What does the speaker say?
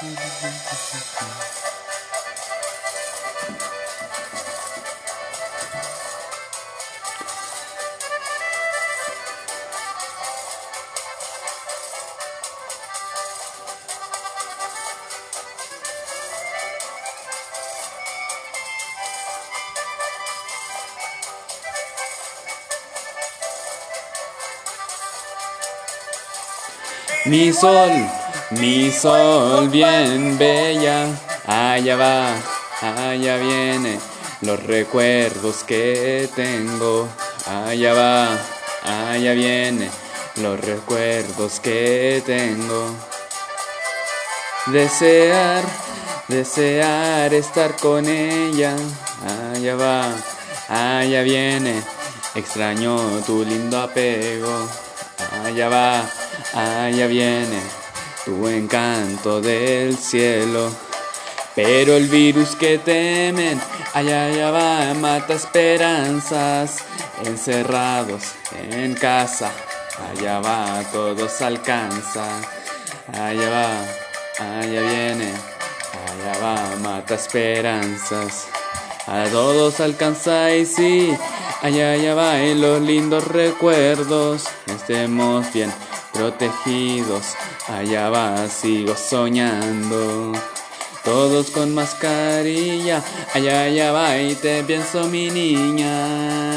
Mi sol, mi sol bien bella, allá va, allá viene, los recuerdos que tengo, allá va, allá viene, los recuerdos que tengo. Desear, desear estar con ella, allá va, allá viene, extraño tu lindo apego, allá va allá viene tu encanto del cielo. Pero el virus que temen, allá, allá va, mata esperanzas, encerrados en casa, allá va, todos alcanza, allá va, allá viene, allá va, mata esperanzas, a todos alcanza y sí, allá, allá va, en los lindos recuerdos, estemos bien protegidos. Allá va, sigo soñando. Todos con mascarilla, allá, allá va y te pienso mi niña.